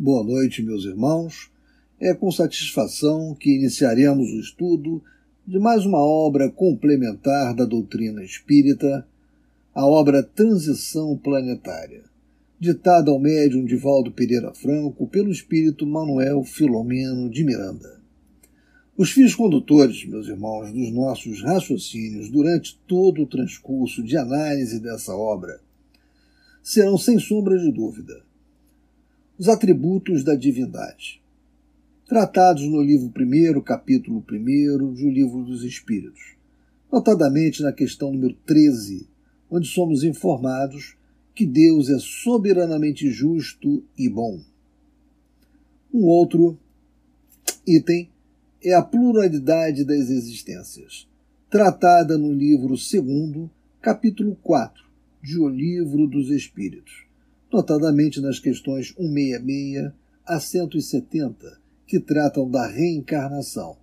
Boa noite, meus irmãos. É com satisfação que iniciaremos o estudo de mais uma obra complementar da doutrina espírita, a obra Transição Planetária, ditada ao médium Divaldo Pereira Franco pelo espírito Manuel Filomeno de Miranda. Os fios condutores, meus irmãos, dos nossos raciocínios durante todo o transcurso de análise dessa obra serão, sem sombra de dúvida, os atributos da divindade, tratados no livro 1, capítulo 1 do Livro dos Espíritos, notadamente na questão número 13, onde somos informados que Deus é soberanamente justo e bom. Um outro item é a pluralidade das existências, tratada no livro 2, capítulo 4, de O Livro dos Espíritos notadamente nas questões 166 a 170, que tratam da reencarnação,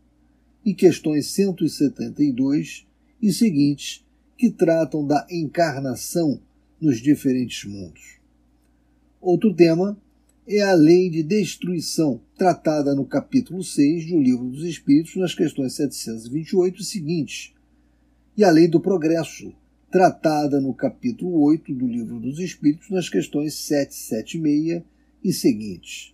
e questões 172 e seguintes, que tratam da encarnação nos diferentes mundos. Outro tema é a lei de destruição, tratada no capítulo 6 do Livro dos Espíritos, nas questões 728 e seguintes, e a lei do progresso, tratada no capítulo 8 do Livro dos Espíritos, nas questões 776 e seguintes.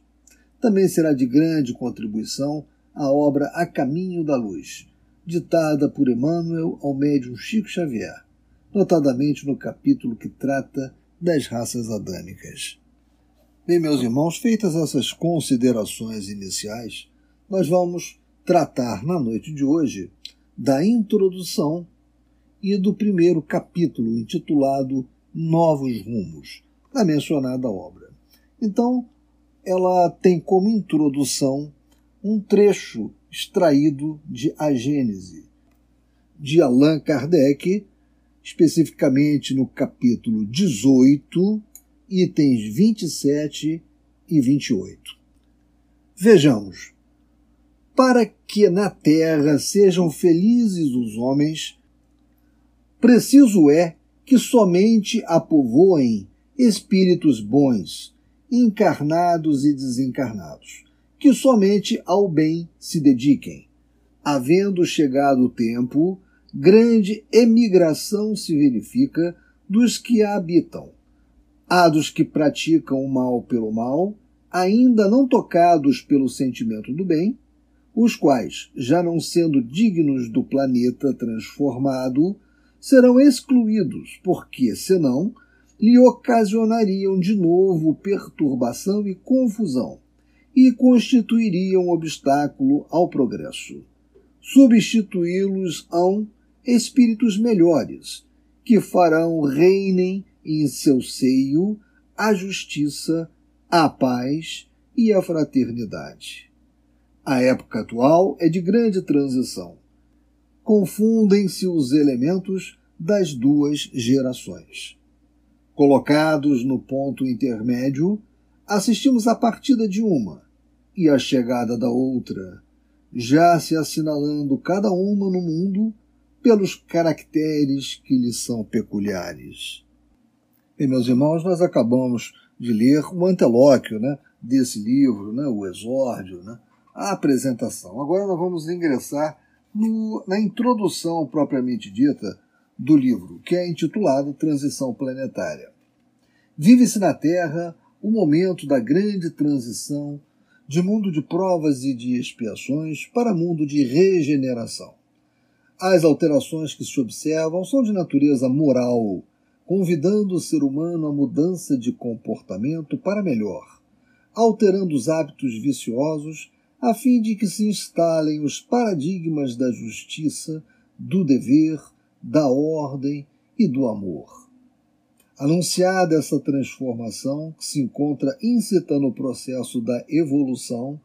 Também será de grande contribuição a obra A Caminho da Luz, ditada por Emmanuel ao médium Chico Xavier, notadamente no capítulo que trata das raças adâmicas. Bem, meus irmãos, feitas essas considerações iniciais, nós vamos tratar na noite de hoje da introdução e do primeiro capítulo, intitulado Novos Rumos, da mencionada obra. Então, ela tem como introdução um trecho extraído de A Gênese, de Allan Kardec, especificamente no capítulo 18, itens 27 e 28. Vejamos. Para que na terra sejam felizes os homens, Preciso é que somente a povoem espíritos bons, encarnados e desencarnados, que somente ao bem se dediquem. Havendo chegado o tempo, grande emigração se verifica dos que a habitam. Há dos que praticam o mal pelo mal, ainda não tocados pelo sentimento do bem, os quais, já não sendo dignos do planeta transformado, serão excluídos, porque, senão, lhe ocasionariam de novo perturbação e confusão e constituiriam obstáculo ao progresso. Substituí-los hão espíritos melhores, que farão reinem em seu seio a justiça, a paz e a fraternidade. A época atual é de grande transição confundem-se os elementos das duas gerações. Colocados no ponto intermédio, assistimos à partida de uma e à chegada da outra, já se assinalando cada uma no mundo pelos caracteres que lhe são peculiares. E, meus irmãos, nós acabamos de ler o antelóquio né, desse livro, né, o exórdio, né, a apresentação. Agora nós vamos ingressar no, na introdução propriamente dita do livro, que é intitulado Transição Planetária. Vive-se na Terra o momento da grande transição de mundo de provas e de expiações para mundo de regeneração. As alterações que se observam são de natureza moral, convidando o ser humano à mudança de comportamento para melhor, alterando os hábitos viciosos a fim de que se instalem os paradigmas da justiça, do dever, da ordem e do amor. Anunciada essa transformação, que se encontra íncita no processo da evolução,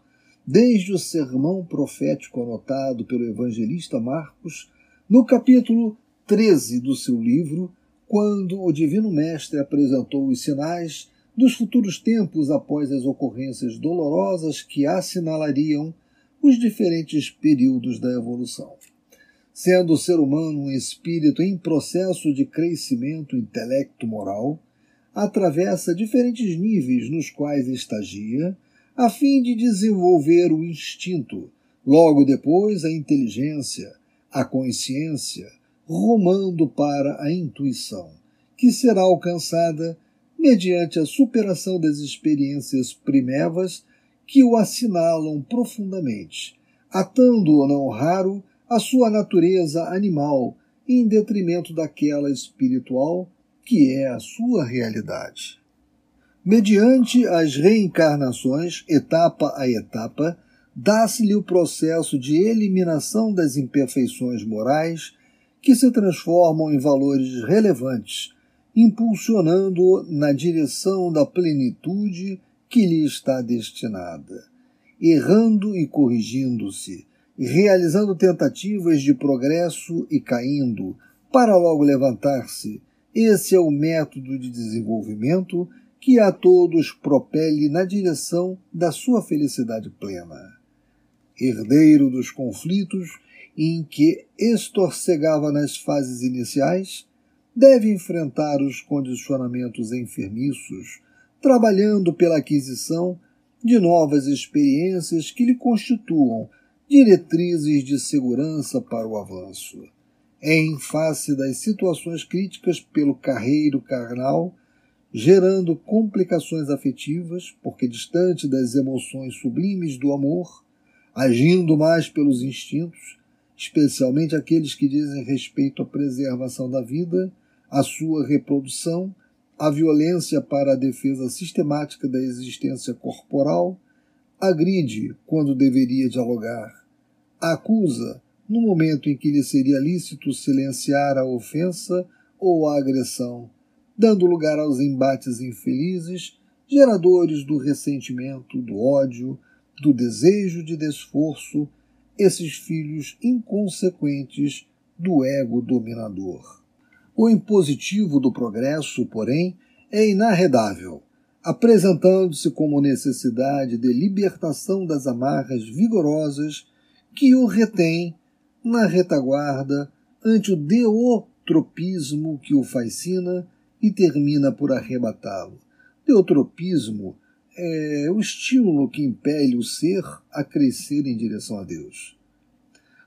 desde o sermão profético anotado pelo evangelista Marcos, no capítulo 13 do seu livro, quando o Divino Mestre apresentou os sinais dos futuros tempos após as ocorrências dolorosas que assinalariam os diferentes períodos da evolução. Sendo o ser humano um espírito em processo de crescimento intelecto-moral, atravessa diferentes níveis nos quais estagia, a fim de desenvolver o instinto, logo depois a inteligência, a consciência, rumando para a intuição, que será alcançada mediante a superação das experiências primevas que o assinalam profundamente, atando, não raro, a sua natureza animal em detrimento daquela espiritual que é a sua realidade. Mediante as reencarnações, etapa a etapa, dá-se-lhe o processo de eliminação das imperfeições morais que se transformam em valores relevantes, impulsionando-o na direção da plenitude que lhe está destinada, errando e corrigindo-se, realizando tentativas de progresso e caindo, para logo levantar-se. Esse é o método de desenvolvimento que a todos propele na direção da sua felicidade plena. Herdeiro dos conflitos em que estorcegava nas fases iniciais, deve enfrentar os condicionamentos enfermiços, trabalhando pela aquisição de novas experiências que lhe constituam diretrizes de segurança para o avanço. Em face das situações críticas pelo carreiro carnal, gerando complicações afetivas, porque distante das emoções sublimes do amor, agindo mais pelos instintos, especialmente aqueles que dizem respeito à preservação da vida, à sua reprodução, à violência para a defesa sistemática da existência corporal, agride quando deveria dialogar, acusa no momento em que lhe seria lícito silenciar a ofensa ou a agressão, dando lugar aos embates infelizes, geradores do ressentimento, do ódio, do desejo de desforço, esses filhos inconsequentes do ego dominador. O impositivo do progresso, porém, é inarredável, apresentando-se como necessidade de libertação das amarras vigorosas que o retém na retaguarda ante o deotropismo que o fascina e termina por arrebatá-lo. Deotropismo é o estímulo que impele o ser a crescer em direção a Deus.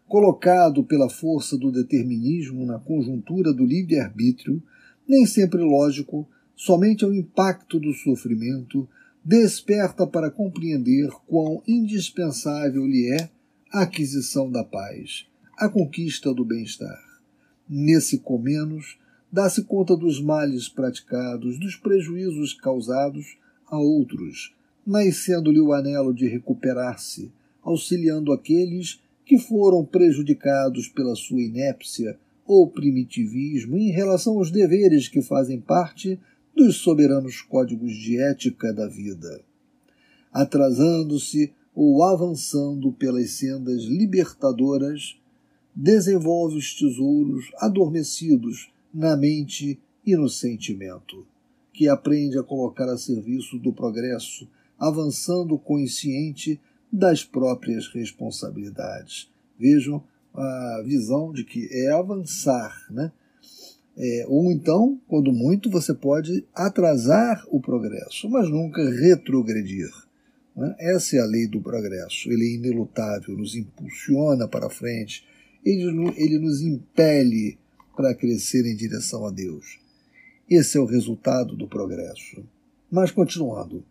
Colocado pela força do determinismo na conjuntura do livre-arbítrio, nem sempre lógico, somente ao impacto do sofrimento, desperta para compreender quão indispensável lhe é a aquisição da paz, a conquista do bem-estar. Nesse comenos, dá-se conta dos males praticados, dos prejuízos causados a outros, nascendo-lhe o anelo de recuperar-se, auxiliando aqueles que foram prejudicados pela sua inépcia ou primitivismo em relação aos deveres que fazem parte dos soberanos códigos de ética da vida. Atrasando-se ou avançando pelas sendas libertadoras, desenvolve os tesouros adormecidos na mente e no sentimento, que aprende a colocar a serviço do progresso, avançando consciente das próprias responsabilidades. Vejam a visão de que é avançar, né? É, ou então, quando muito, você pode atrasar o progresso, mas nunca retrogredir. Né? Essa é a lei do progresso. Ele é inelutável, nos impulsiona para frente, ele, ele nos impele para crescer em direção a Deus. Esse é o resultado do progresso. Mas continuando.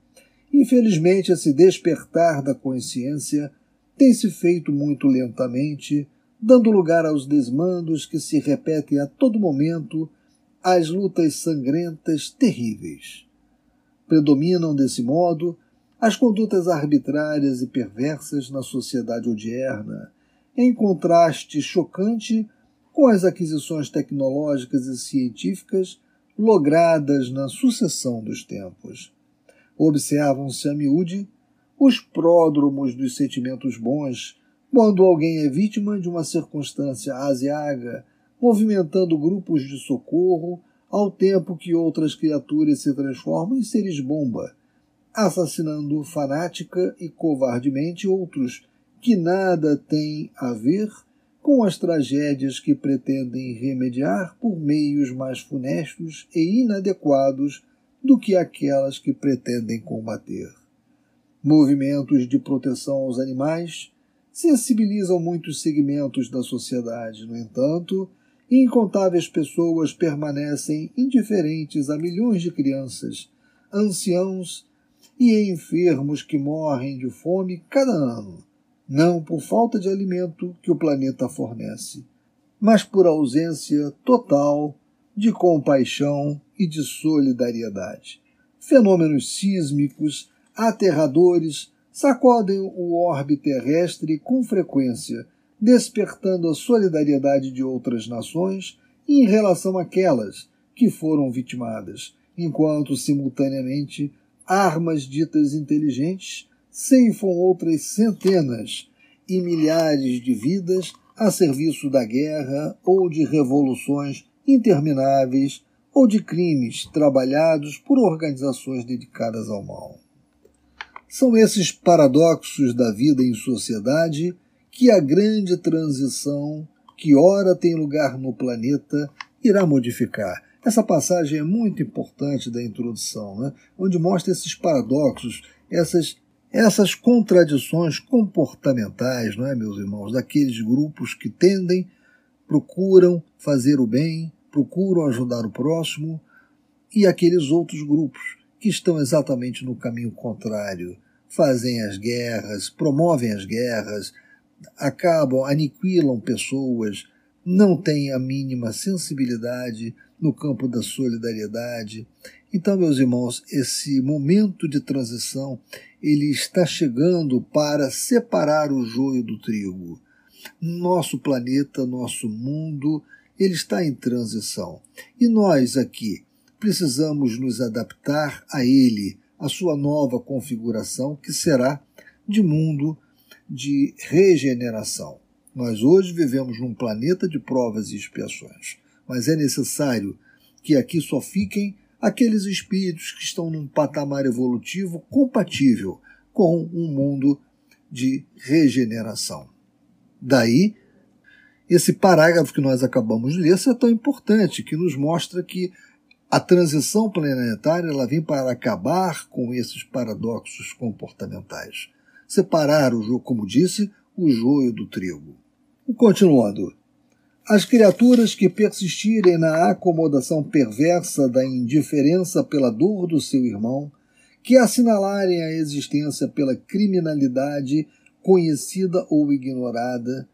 Infelizmente, esse despertar da consciência tem se feito muito lentamente, dando lugar aos desmandos que se repetem a todo momento, às lutas sangrentas terríveis. Predominam desse modo as condutas arbitrárias e perversas na sociedade odierna, em contraste chocante com as aquisições tecnológicas e científicas logradas na sucessão dos tempos. Observam-se a miúde os pródromos dos sentimentos bons quando alguém é vítima de uma circunstância aziaga, movimentando grupos de socorro, ao tempo que outras criaturas se transformam em seres bomba, assassinando fanática e covardemente outros que nada têm a ver com as tragédias que pretendem remediar por meios mais funestos e inadequados do que aquelas que pretendem combater. Movimentos de proteção aos animais sensibilizam muitos segmentos da sociedade. No entanto, incontáveis pessoas permanecem indiferentes a milhões de crianças, anciãos e enfermos que morrem de fome cada ano, não por falta de alimento que o planeta fornece, mas por ausência total de compaixão e de solidariedade. Fenômenos sísmicos, aterradores, sacodem o orbe terrestre com frequência, despertando a solidariedade de outras nações em relação àquelas que foram vitimadas, enquanto simultaneamente armas ditas inteligentes ceifam outras centenas e milhares de vidas a serviço da guerra ou de revoluções intermináveis ou de crimes trabalhados por organizações dedicadas ao mal. São esses paradoxos da vida em sociedade que a grande transição que ora tem lugar no planeta irá modificar. Essa passagem é muito importante da introdução, né? onde mostra esses paradoxos, essas, essas contradições comportamentais, não é, meus irmãos, daqueles grupos que tendem, procuram fazer o bem, procuram ajudar o próximo, e aqueles outros grupos que estão exatamente no caminho contrário, fazem as guerras, promovem as guerras, acabam, aniquilam pessoas, não têm a mínima sensibilidade no campo da solidariedade. Então, meus irmãos, esse momento de transição, ele está chegando para separar o joio do trigo. Nosso planeta, nosso mundo, ele está em transição. E nós aqui precisamos nos adaptar a ele, a sua nova configuração, que será de mundo de regeneração. Nós hoje vivemos num planeta de provas e expiações mas é necessário que aqui só fiquem aqueles espíritos que estão num patamar evolutivo compatível com um mundo de regeneração. Daí, esse parágrafo que nós acabamos de ler é tão importante, que nos mostra que a transição planetária ela vem para acabar com esses paradoxos comportamentais. Separar o jogo, como disse, o joio do trigo. E continuando, as criaturas que persistirem na acomodação perversa da indiferença pela dor do seu irmão, que assinalarem a existência pela criminalidade conhecida ou ignorada,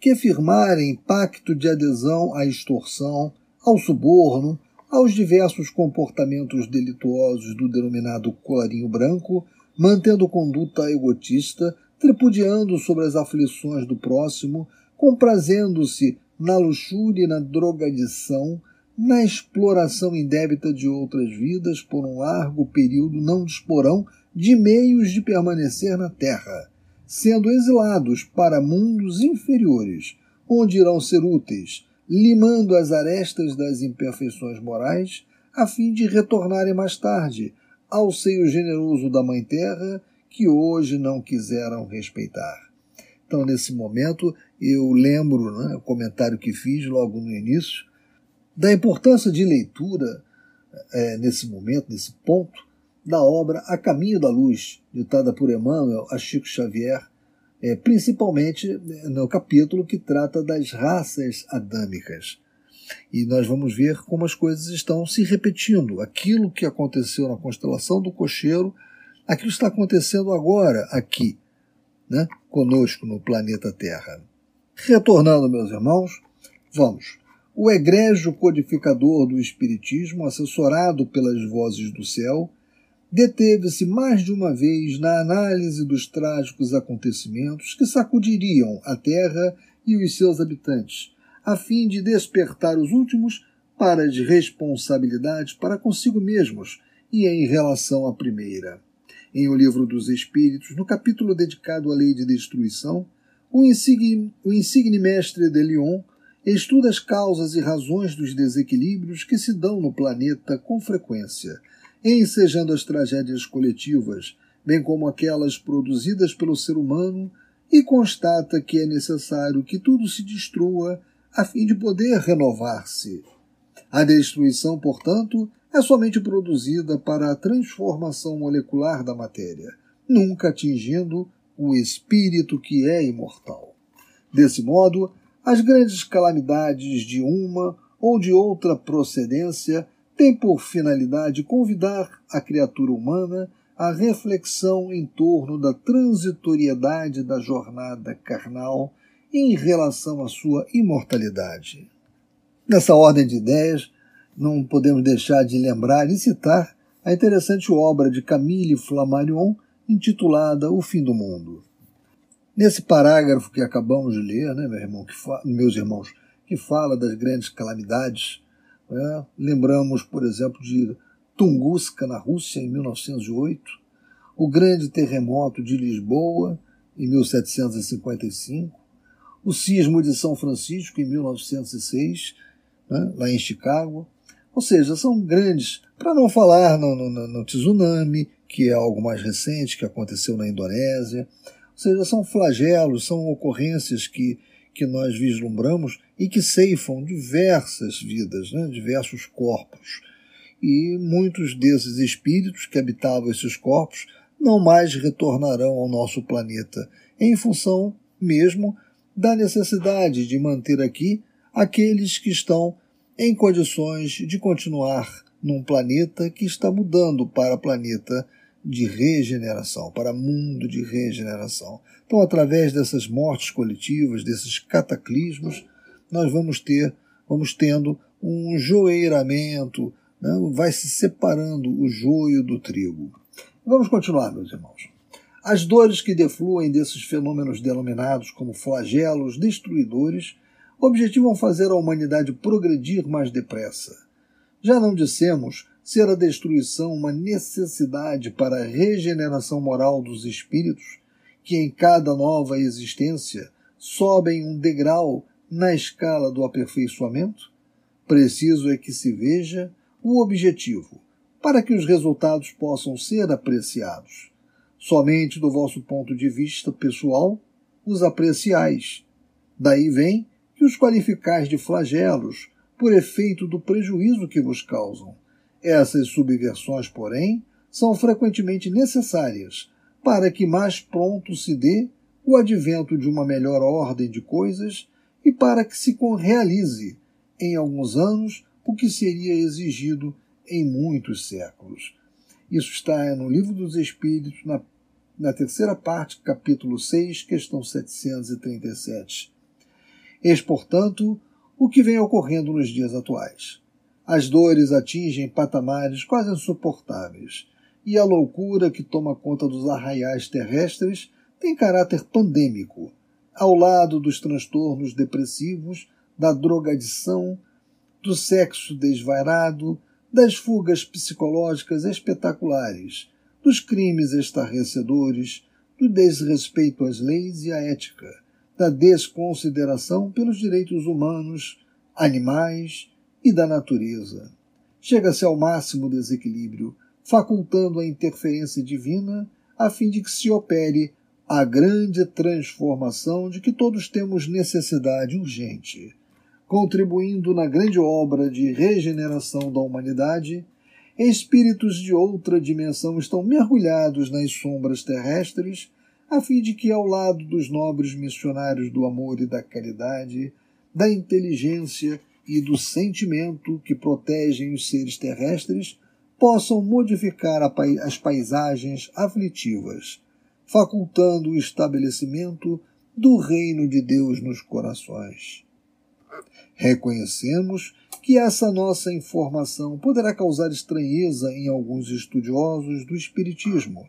que firmarem pacto de adesão à extorsão, ao suborno, aos diversos comportamentos delituosos do denominado colarinho branco, mantendo conduta egotista, tripudiando sobre as aflições do próximo, comprazendo-se na luxúria e na drogadição, na exploração indébita de outras vidas por um largo período não disporão de meios de permanecer na Terra, sendo exilados para mundos inferiores, onde irão ser úteis, limando as arestas das imperfeições morais, a fim de retornarem mais tarde ao seio generoso da Mãe Terra, que hoje não quiseram respeitar. Então, nesse momento, eu lembro né, o comentário que fiz logo no início da importância de leitura é, nesse momento, nesse ponto, da obra A Caminho da Luz, ditada por Emmanuel a Chico Xavier, é, principalmente né, no capítulo que trata das raças adâmicas. E nós vamos ver como as coisas estão se repetindo. Aquilo que aconteceu na constelação do cocheiro, aquilo está acontecendo agora aqui né, conosco no planeta Terra. Retornando, meus irmãos, vamos. O egrégio codificador do Espiritismo, assessorado pelas vozes do céu, deteve-se mais de uma vez na análise dos trágicos acontecimentos que sacudiriam a Terra e os seus habitantes, a fim de despertar os últimos para as responsabilidades para consigo mesmos e em relação à primeira. Em O Livro dos Espíritos, no capítulo dedicado à lei de destruição, o insigne, o insigne mestre de Lyon estuda as causas e razões dos desequilíbrios que se dão no planeta com frequência, ensejando as tragédias coletivas, bem como aquelas produzidas pelo ser humano, e constata que é necessário que tudo se destrua a fim de poder renovar-se. A destruição, portanto, é somente produzida para a transformação molecular da matéria, nunca atingindo o espírito que é imortal. Desse modo, as grandes calamidades de uma ou de outra procedência têm por finalidade convidar a criatura humana à reflexão em torno da transitoriedade da jornada carnal em relação à sua imortalidade. Nessa ordem de ideias, não podemos deixar de lembrar e citar a interessante obra de Camille Flammarion intitulada O Fim do Mundo. Nesse parágrafo que acabamos de ler, né, meu irmão, meus irmãos, que fala das grandes calamidades, né, lembramos, por exemplo, de Tunguska, na Rússia, em 1908, o grande terremoto de Lisboa, em 1755, o sismo de São Francisco, em 1906, né, lá em Chicago. Ou seja, são grandes, para não falar no, no, no tsunami, que é algo mais recente, que aconteceu na Indonésia. Ou seja, são flagelos, são ocorrências que, que nós vislumbramos e que ceifam diversas vidas, né, diversos corpos. E muitos desses espíritos que habitavam esses corpos não mais retornarão ao nosso planeta, em função mesmo da necessidade de manter aqui aqueles que estão em condições de continuar num planeta que está mudando para planeta de regeneração, para mundo de regeneração. Então, através dessas mortes coletivas, desses cataclismos, nós vamos ter, vamos tendo um joeiramento, né? vai se separando o joio do trigo. Vamos continuar, meus irmãos. As dores que defluem desses fenômenos denominados como flagelos destruidores objetivam fazer a humanidade progredir mais depressa. Já não dissemos ser a destruição uma necessidade para a regeneração moral dos espíritos, que em cada nova existência sobem um degrau na escala do aperfeiçoamento? Preciso é que se veja o objetivo, para que os resultados possam ser apreciados. Somente do vosso ponto de vista pessoal os apreciais. Daí vem que os qualificais de flagelos, por efeito do prejuízo que vos causam. Essas subversões, porém, são frequentemente necessárias para que mais pronto se dê o advento de uma melhor ordem de coisas e para que se realize, em alguns anos, o que seria exigido em muitos séculos. Isso está no Livro dos Espíritos, na, na terceira parte, capítulo 6, questão 737. Eis, portanto, o que vem ocorrendo nos dias atuais. As dores atingem patamares quase insuportáveis, e a loucura que toma conta dos arraiais terrestres tem caráter pandêmico, ao lado dos transtornos depressivos, da drogadição, do sexo desvairado, das fugas psicológicas espetaculares, dos crimes estarrecedores, do desrespeito às leis e à ética, da desconsideração pelos direitos humanos, animais e da natureza. Chega-se ao máximo desequilíbrio, facultando a interferência divina a fim de que se opere a grande transformação de que todos temos necessidade urgente contribuindo na grande obra de regeneração da humanidade, espíritos de outra dimensão estão mergulhados nas sombras terrestres, a fim de que, ao lado dos nobres missionários do amor e da caridade, da inteligência e do sentimento que protegem os seres terrestres, possam modificar as paisagens aflitivas, facultando o estabelecimento do reino de Deus nos corações. Reconhecemos que essa nossa informação poderá causar estranheza em alguns estudiosos do Espiritismo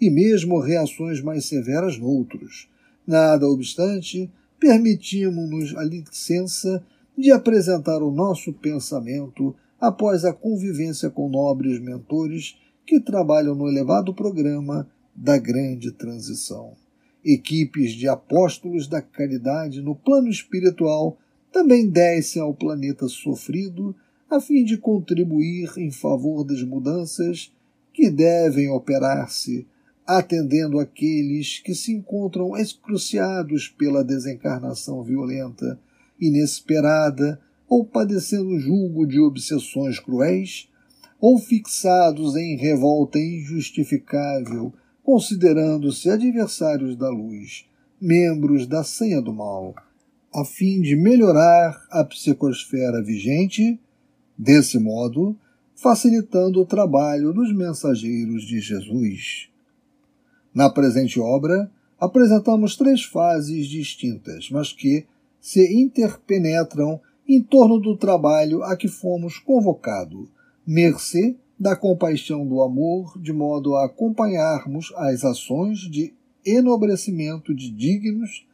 e mesmo reações mais severas noutros. Nada obstante, permitimos-nos a licença de apresentar o nosso pensamento após a convivência com nobres mentores que trabalham no elevado programa da grande transição. Equipes de apóstolos da caridade no plano espiritual também desce ao planeta sofrido a fim de contribuir em favor das mudanças que devem operar-se, atendendo aqueles que se encontram excruciados pela desencarnação violenta, inesperada ou padecendo julgo de obsessões cruéis, ou fixados em revolta injustificável considerando-se adversários da luz, membros da senha do mal, a fim de melhorar a psicosfera vigente, desse modo, facilitando o trabalho dos mensageiros de Jesus. Na presente obra, apresentamos três fases distintas, mas que se interpenetram em torno do trabalho a que fomos convocados, mercê da compaixão do amor, de modo a acompanharmos as ações de enobrecimento de dignos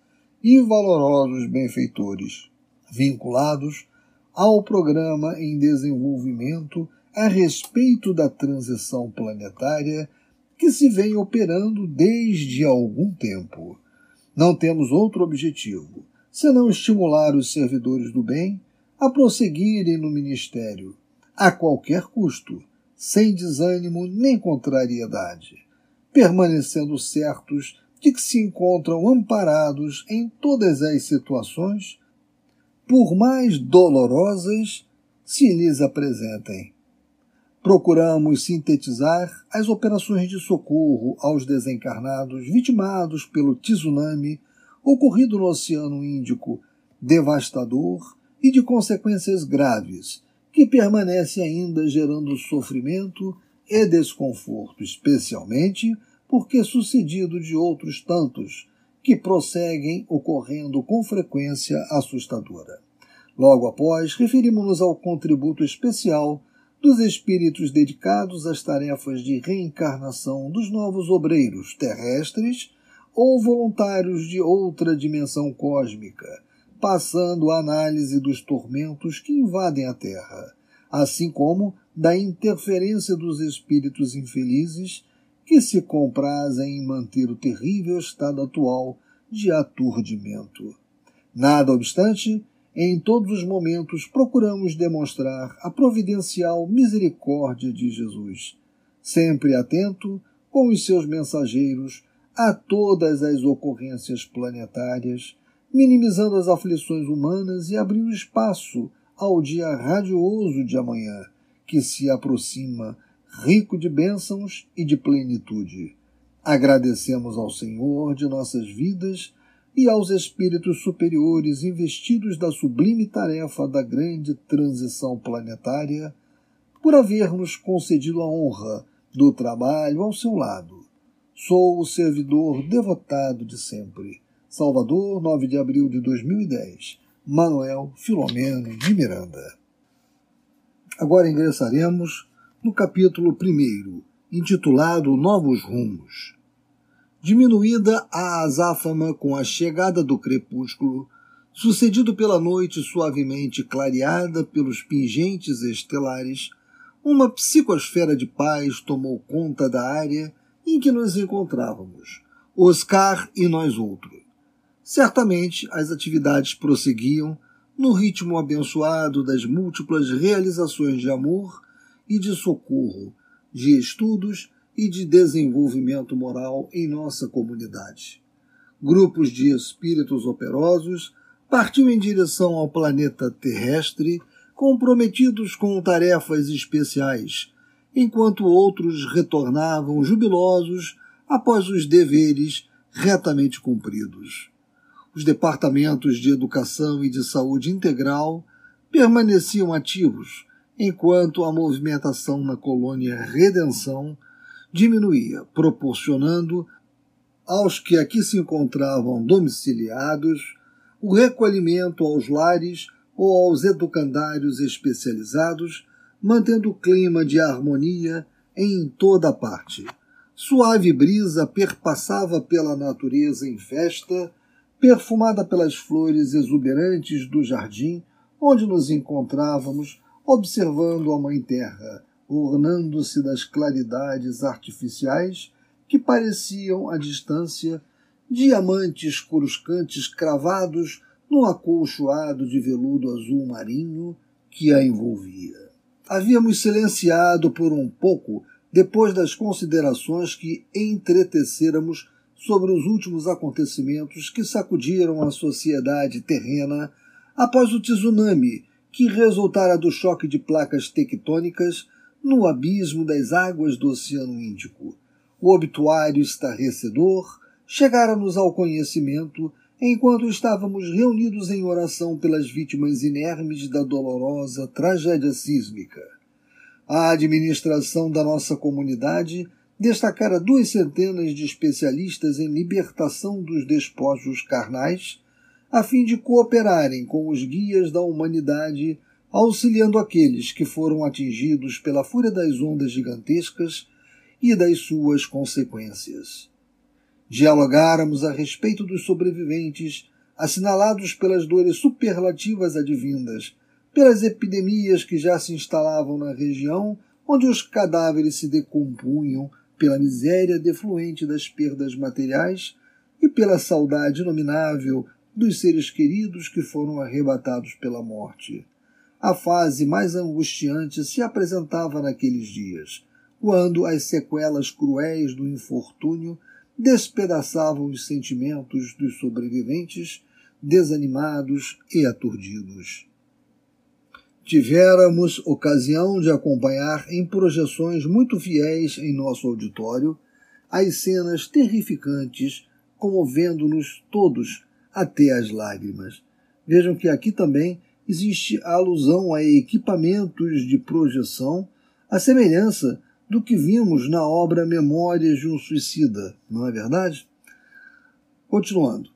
e valorosos benfeitores, vinculados ao programa em desenvolvimento a respeito da transição planetária que se vem operando desde algum tempo. Não temos outro objetivo senão estimular os servidores do bem a prosseguirem no ministério, a qualquer custo, sem desânimo nem contrariedade, permanecendo certos de que se encontram amparados em todas as situações, por mais dolorosas se lhes apresentem. Procuramos sintetizar as operações de socorro aos desencarnados vitimados pelo tsunami ocorrido no Oceano Índico, devastador e de consequências graves que permanece ainda gerando sofrimento e desconforto, especialmente porque sucedido de outros tantos que prosseguem ocorrendo com frequência assustadora. Logo após, referimos-nos ao contributo especial dos espíritos dedicados às tarefas de reencarnação dos novos obreiros terrestres ou voluntários de outra dimensão cósmica, passando a análise dos tormentos que invadem a Terra, assim como da interferência dos espíritos infelizes que se comprazem em manter o terrível estado atual de aturdimento. Nada obstante, em todos os momentos procuramos demonstrar a providencial misericórdia de Jesus, sempre atento com os seus mensageiros a todas as ocorrências planetárias minimizando as aflições humanas e abrindo espaço ao dia radioso de amanhã, que se aproxima, rico de bênçãos e de plenitude. Agradecemos ao Senhor de nossas vidas e aos espíritos superiores investidos da sublime tarefa da grande transição planetária por haver-nos concedido a honra do trabalho ao seu lado. Sou o servidor devotado de sempre Salvador, 9 de abril de 2010. Manuel Filomeno de Miranda. Agora ingressaremos no capítulo 1, intitulado Novos Rumos. Diminuída a azáfama com a chegada do crepúsculo, sucedido pela noite suavemente clareada pelos pingentes estelares, uma psicosfera de paz tomou conta da área em que nos encontrávamos, Oscar e nós outros. Certamente as atividades prosseguiam no ritmo abençoado das múltiplas realizações de amor e de socorro, de estudos e de desenvolvimento moral em nossa comunidade. Grupos de espíritos operosos partiam em direção ao planeta terrestre comprometidos com tarefas especiais, enquanto outros retornavam jubilosos após os deveres retamente cumpridos. Os departamentos de educação e de saúde integral permaneciam ativos, enquanto a movimentação na colônia Redenção diminuía, proporcionando aos que aqui se encontravam domiciliados o recolhimento aos lares ou aos educandários especializados, mantendo o clima de harmonia em toda parte. Suave brisa perpassava pela natureza em festa perfumada pelas flores exuberantes do jardim onde nos encontrávamos, observando a Mãe Terra, ornando-se das claridades artificiais que pareciam, à distância, diamantes coruscantes cravados no acolchoado de veludo azul marinho que a envolvia. Havíamos silenciado por um pouco depois das considerações que entretecêramos sobre os últimos acontecimentos que sacudiram a sociedade terrena após o tsunami que resultara do choque de placas tectônicas no abismo das águas do Oceano Índico. o obituário estarrecedor chegara-nos ao conhecimento enquanto estávamos reunidos em oração pelas vítimas inermes da dolorosa tragédia sísmica. A administração da nossa comunidade destacara duas centenas de especialistas em libertação dos despojos carnais, a fim de cooperarem com os guias da humanidade, auxiliando aqueles que foram atingidos pela fúria das ondas gigantescas e das suas consequências. Dialogáramos a respeito dos sobreviventes, assinalados pelas dores superlativas advindas, pelas epidemias que já se instalavam na região, onde os cadáveres se decompunham pela miséria defluente das perdas materiais e pela saudade inominável dos seres queridos que foram arrebatados pela morte. A fase mais angustiante se apresentava naqueles dias, quando as sequelas cruéis do infortúnio despedaçavam os sentimentos dos sobreviventes, desanimados e aturdidos. Tivéramos ocasião de acompanhar em projeções muito fiéis em nosso auditório as cenas terrificantes, comovendo-nos todos até as lágrimas. Vejam que aqui também existe a alusão a equipamentos de projeção, a semelhança do que vimos na obra Memórias de um Suicida, não é verdade? Continuando.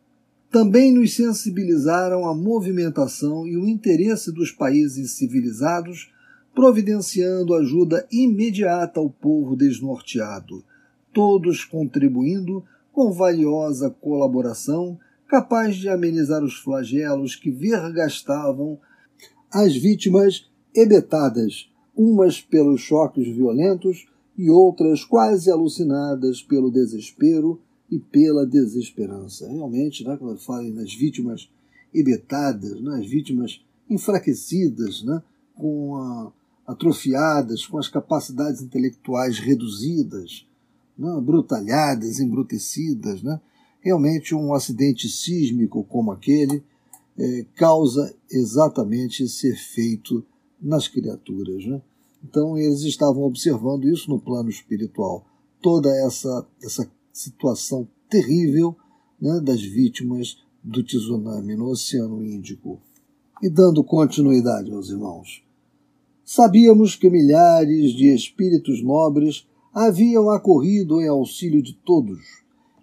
Também nos sensibilizaram a movimentação e o interesse dos países civilizados, providenciando ajuda imediata ao povo desnorteado, todos contribuindo com valiosa colaboração capaz de amenizar os flagelos que vergastavam as vítimas hebetadas, umas pelos choques violentos e outras quase alucinadas pelo desespero e pela desesperança. Realmente, né, quando falo nas vítimas hebetadas, né, as vítimas enfraquecidas, né, com a, atrofiadas, com as capacidades intelectuais reduzidas, né, brutalhadas, embrutecidas, né, Realmente, um acidente sísmico como aquele é, causa exatamente esse efeito nas criaturas. Né? Então, eles estavam observando isso no plano espiritual, toda essa, essa situação terrível né, das vítimas do tsunami no Oceano Índico. E dando continuidade, meus irmãos, sabíamos que milhares de espíritos nobres haviam acorrido em auxílio de todos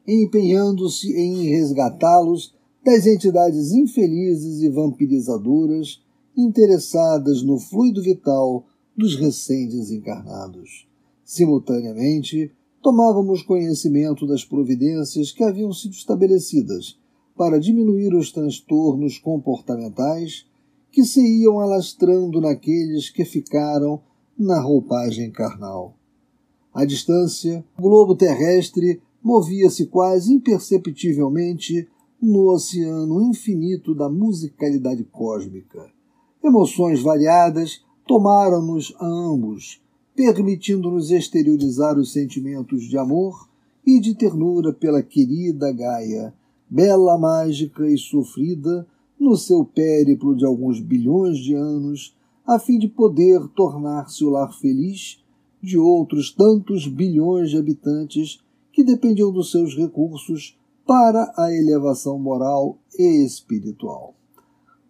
empenhando-se em resgatá-los das entidades infelizes e vampirizadoras interessadas no fluido vital dos recém-desencarnados. Simultaneamente, tomávamos conhecimento das providências que haviam sido estabelecidas para diminuir os transtornos comportamentais que se iam alastrando naqueles que ficaram na roupagem carnal. À distância, o globo terrestre movia-se quase imperceptivelmente no oceano infinito da musicalidade cósmica. Emoções variadas tomaram-nos a ambos, permitindo-nos exteriorizar os sentimentos de amor e de ternura pela querida Gaia, bela, mágica e sofrida no seu périplo de alguns bilhões de anos, a fim de poder tornar-se o lar feliz de outros tantos bilhões de habitantes que dependiam dos seus recursos para a elevação moral e espiritual.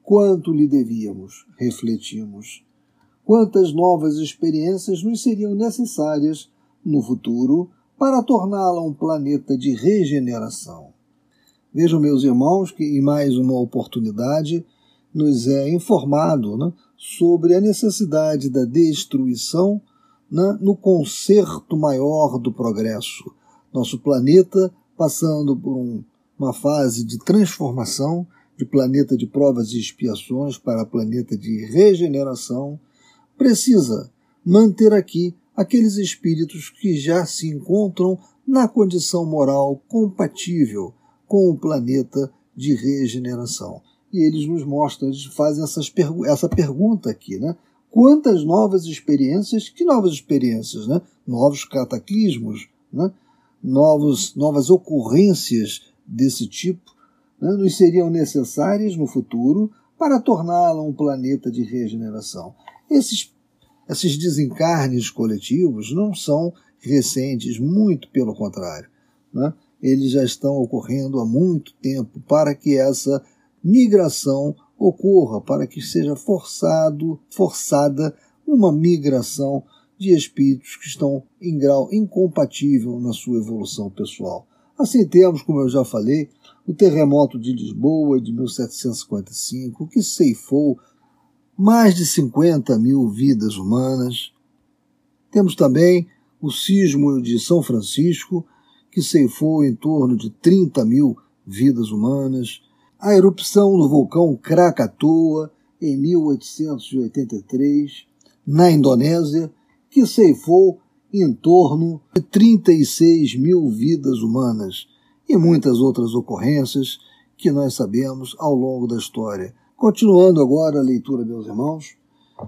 Quanto lhe devíamos, refletimos. Quantas novas experiências nos seriam necessárias no futuro para torná-la um planeta de regeneração. Vejam, meus irmãos, que em mais uma oportunidade nos é informado né, sobre a necessidade da destruição né, no concerto maior do progresso, nosso planeta passando por um, uma fase de transformação de planeta de provas e expiações para planeta de regeneração, precisa manter aqui aqueles espíritos que já se encontram na condição moral compatível com o planeta de regeneração. E eles nos mostram, eles fazem pergu essa pergunta aqui, né? Quantas novas experiências, que novas experiências, né? Novos cataclismos, né? novos, novas ocorrências desse tipo né, nos seriam necessárias no futuro para torná-la um planeta de regeneração. Esses, esses desencarnes coletivos não são recentes, muito pelo contrário. Né? Eles já estão ocorrendo há muito tempo para que essa migração ocorra, para que seja forçado, forçada uma migração de espíritos que estão em grau incompatível na sua evolução pessoal. Assim temos, como eu já falei, o terremoto de Lisboa de 1755, que ceifou mais de 50 mil vidas humanas. Temos também o sismo de São Francisco, que ceifou em torno de 30 mil vidas humanas. A erupção do vulcão Krakatoa, em 1883, na Indonésia, que ceifou em torno de 36 mil vidas humanas e muitas outras ocorrências que nós sabemos ao longo da história. Continuando agora a leitura, meus irmãos,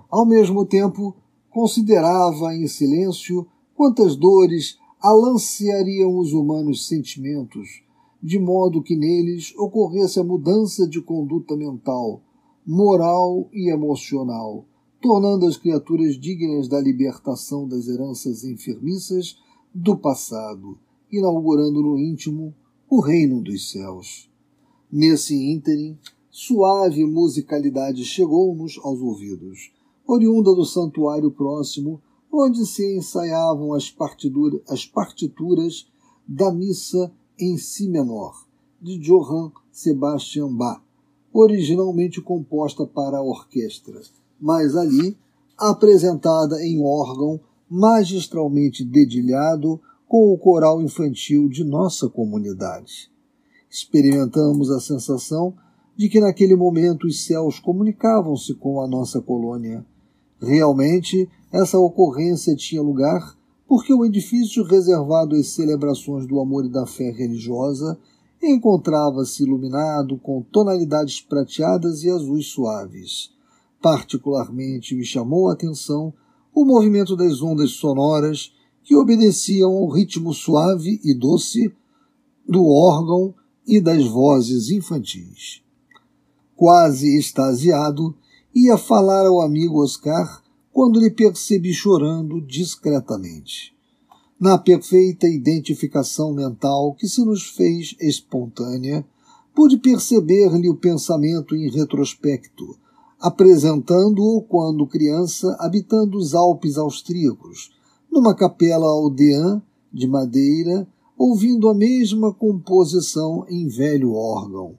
ao mesmo tempo considerava em silêncio quantas dores alanceariam os humanos sentimentos, de modo que neles ocorresse a mudança de conduta mental, moral e emocional, tornando as criaturas dignas da libertação das heranças enfermiças do passado, inaugurando no íntimo o reino dos céus. Nesse ínterim, suave musicalidade chegou-nos aos ouvidos, oriunda do santuário próximo, onde se ensaiavam as, as partituras da missa em si menor, de Johann Sebastian Bach, originalmente composta para a orquestra mas ali apresentada em órgão magistralmente dedilhado com o coral infantil de nossa comunidade. Experimentamos a sensação de que naquele momento os céus comunicavam-se com a nossa colônia. Realmente, essa ocorrência tinha lugar porque o edifício reservado às celebrações do amor e da fé religiosa encontrava-se iluminado com tonalidades prateadas e azuis suaves. Particularmente me chamou a atenção o movimento das ondas sonoras que obedeciam ao ritmo suave e doce do órgão e das vozes infantis. Quase extasiado, ia falar ao amigo Oscar quando lhe percebi chorando discretamente. Na perfeita identificação mental que se nos fez espontânea, pude perceber-lhe o pensamento em retrospecto, apresentando-o quando criança habitando os Alpes austríacos, numa capela aldeã de madeira, ouvindo a mesma composição em velho órgão.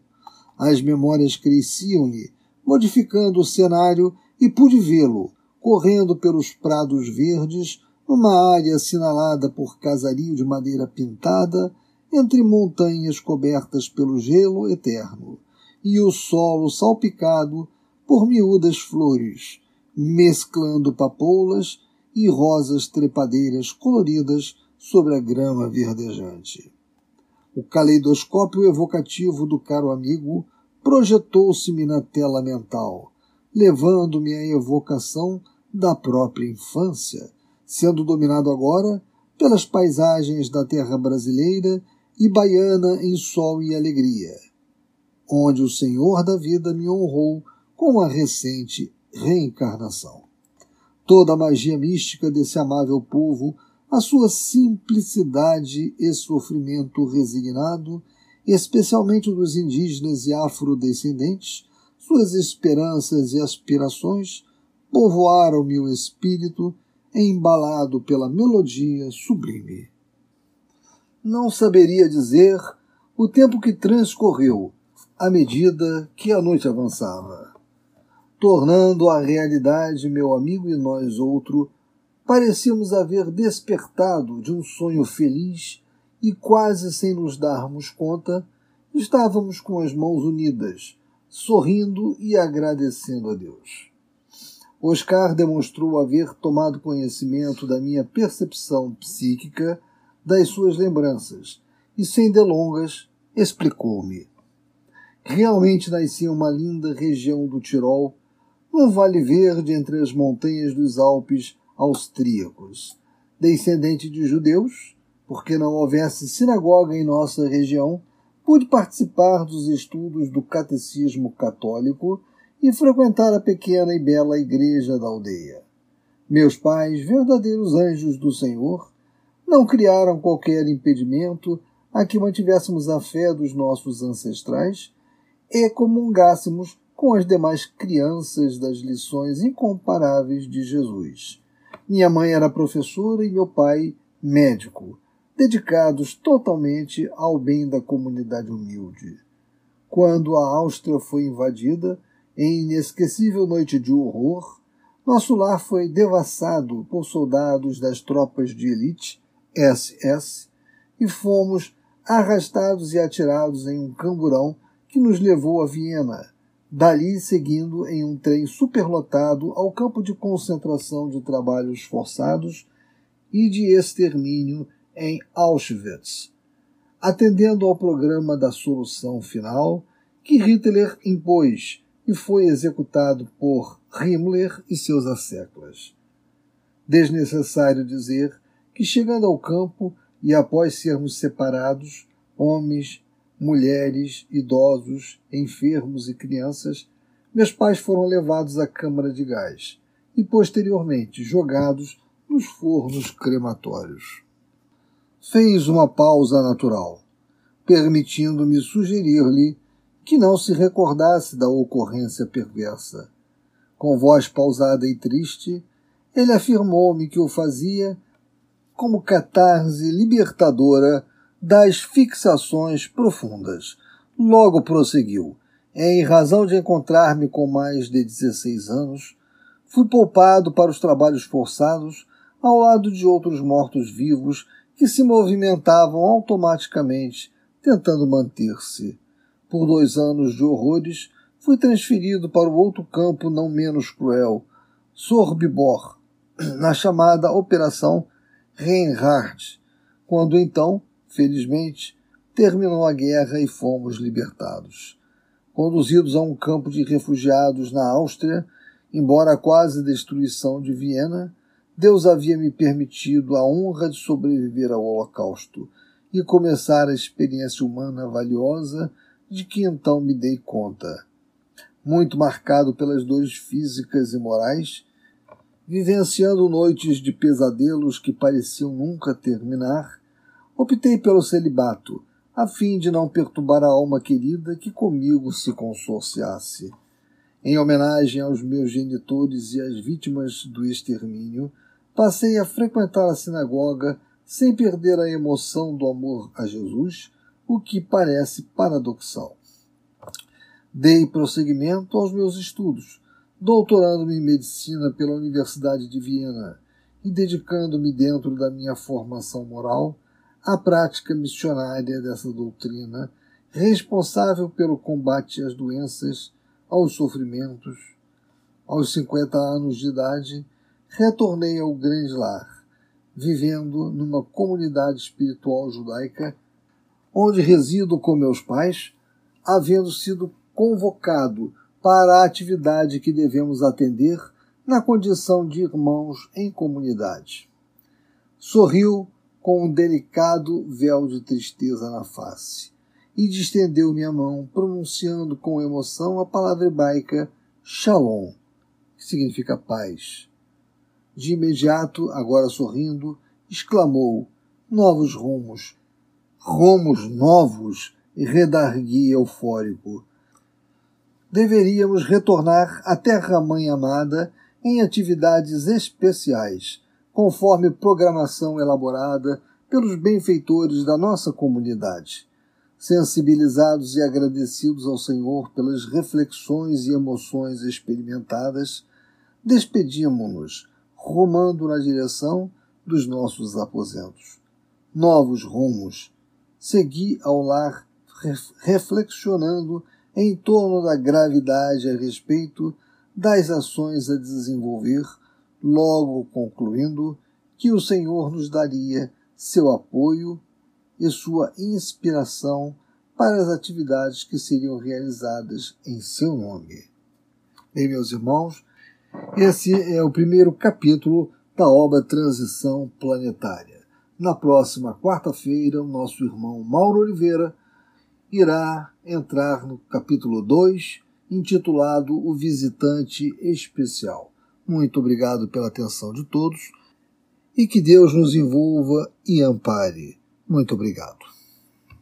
As memórias cresciam-lhe, modificando o cenário, e pude vê-lo, correndo pelos prados verdes, numa área assinalada por casario de madeira pintada, entre montanhas cobertas pelo gelo eterno, e o solo salpicado por miúdas flores, mesclando papoulas e rosas trepadeiras coloridas sobre a grama verdejante. O caleidoscópio evocativo do caro amigo projetou-se-me na tela mental, levando-me à evocação da própria infância, sendo dominado agora pelas paisagens da terra brasileira e baiana em sol e alegria, onde o Senhor da vida me honrou com a recente reencarnação. Toda a magia mística desse amável povo, a sua simplicidade e sofrimento resignado, especialmente dos indígenas e afrodescendentes, suas esperanças e aspirações, povoaram-me o espírito, embalado pela melodia sublime. Não saberia dizer o tempo que transcorreu à medida que a noite avançava tornando a realidade meu amigo e nós outro, parecíamos haver despertado de um sonho feliz e quase sem nos darmos conta, estávamos com as mãos unidas, sorrindo e agradecendo a Deus. Oscar demonstrou haver tomado conhecimento da minha percepção psíquica, das suas lembranças, e sem delongas explicou-me. Realmente nasci em uma linda região do Tirol, um vale verde entre as montanhas dos Alpes austríacos. Descendente de judeus, porque não houvesse sinagoga em nossa região, pude participar dos estudos do catecismo católico e frequentar a pequena e bela igreja da aldeia. Meus pais, verdadeiros anjos do Senhor, não criaram qualquer impedimento a que mantivéssemos a fé dos nossos ancestrais e comungássemos com as demais crianças das lições incomparáveis de Jesus. Minha mãe era professora e meu pai médico, dedicados totalmente ao bem da comunidade humilde. Quando a Áustria foi invadida, em inesquecível noite de horror, nosso lar foi devassado por soldados das tropas de elite, SS, e fomos arrastados e atirados em um camburão que nos levou a Viena, dali seguindo em um trem superlotado ao campo de concentração de trabalhos forçados e de extermínio em Auschwitz, atendendo ao programa da solução final que Hitler impôs e foi executado por Himmler e seus asseclas. Desnecessário dizer que, chegando ao campo e após sermos separados, homens, mulheres, idosos, enfermos e crianças, meus pais foram levados à câmara de gás e posteriormente jogados nos fornos crematórios. Fez uma pausa natural, permitindo-me sugerir-lhe que não se recordasse da ocorrência perversa. Com voz pausada e triste, ele afirmou-me que o fazia como catarse libertadora das fixações profundas. Logo prosseguiu. Em razão de encontrar-me com mais de 16 anos, fui poupado para os trabalhos forçados ao lado de outros mortos-vivos que se movimentavam automaticamente, tentando manter-se. Por dois anos de horrores, fui transferido para o outro campo não menos cruel, Sorbibor, na chamada Operação Reinhardt, quando então, felizmente, terminou a guerra e fomos libertados. Conduzidos a um campo de refugiados na Áustria, embora a quase destruição de Viena, Deus havia me permitido a honra de sobreviver ao Holocausto e começar a experiência humana valiosa de que então me dei conta. Muito marcado pelas dores físicas e morais, vivenciando noites de pesadelos que pareciam nunca terminar, optei pelo celibato, a fim de não perturbar a alma querida que comigo se consorciasse. Em homenagem aos meus genitores e às vítimas do extermínio, passei a frequentar a sinagoga sem perder a emoção do amor a Jesus, o que parece paradoxal. Dei prosseguimento aos meus estudos, doutorando-me em medicina pela Universidade de Viena e dedicando-me dentro da minha formação moral à prática missionária dessa doutrina, responsável pelo combate às doenças, aos sofrimentos. Aos 50 anos de idade, retornei ao grande lar, vivendo numa comunidade espiritual judaica, onde resido com meus pais, havendo sido convocado para a atividade que devemos atender na condição de irmãos em comunidade. Sorriu com um delicado véu de tristeza na face e distendeu minha mão, pronunciando com emoção a palavra hebraica Shalom, que significa paz. De imediato, agora sorrindo, exclamou: Novos rumos! Rumos novos! e redargui eufórico. Deveríamos retornar à Terra-mãe amada em atividades especiais, conforme programação elaborada pelos benfeitores da nossa comunidade. Sensibilizados e agradecidos ao Senhor pelas reflexões e emoções experimentadas, despedimos-nos rumando na direção dos nossos aposentos. Novos rumos. Segui ao lar reflexionando em torno da gravidade a respeito das ações a desenvolver, logo concluindo que o Senhor nos daria seu apoio e sua inspiração para as atividades que seriam realizadas em seu nome. Bem, meus irmãos, esse é o primeiro capítulo da obra Transição Planetária. Na próxima quarta-feira, o nosso irmão Mauro Oliveira irá entrar no capítulo 2, intitulado O Visitante Especial. Muito obrigado pela atenção de todos e que Deus nos envolva e ampare. Muito obrigado.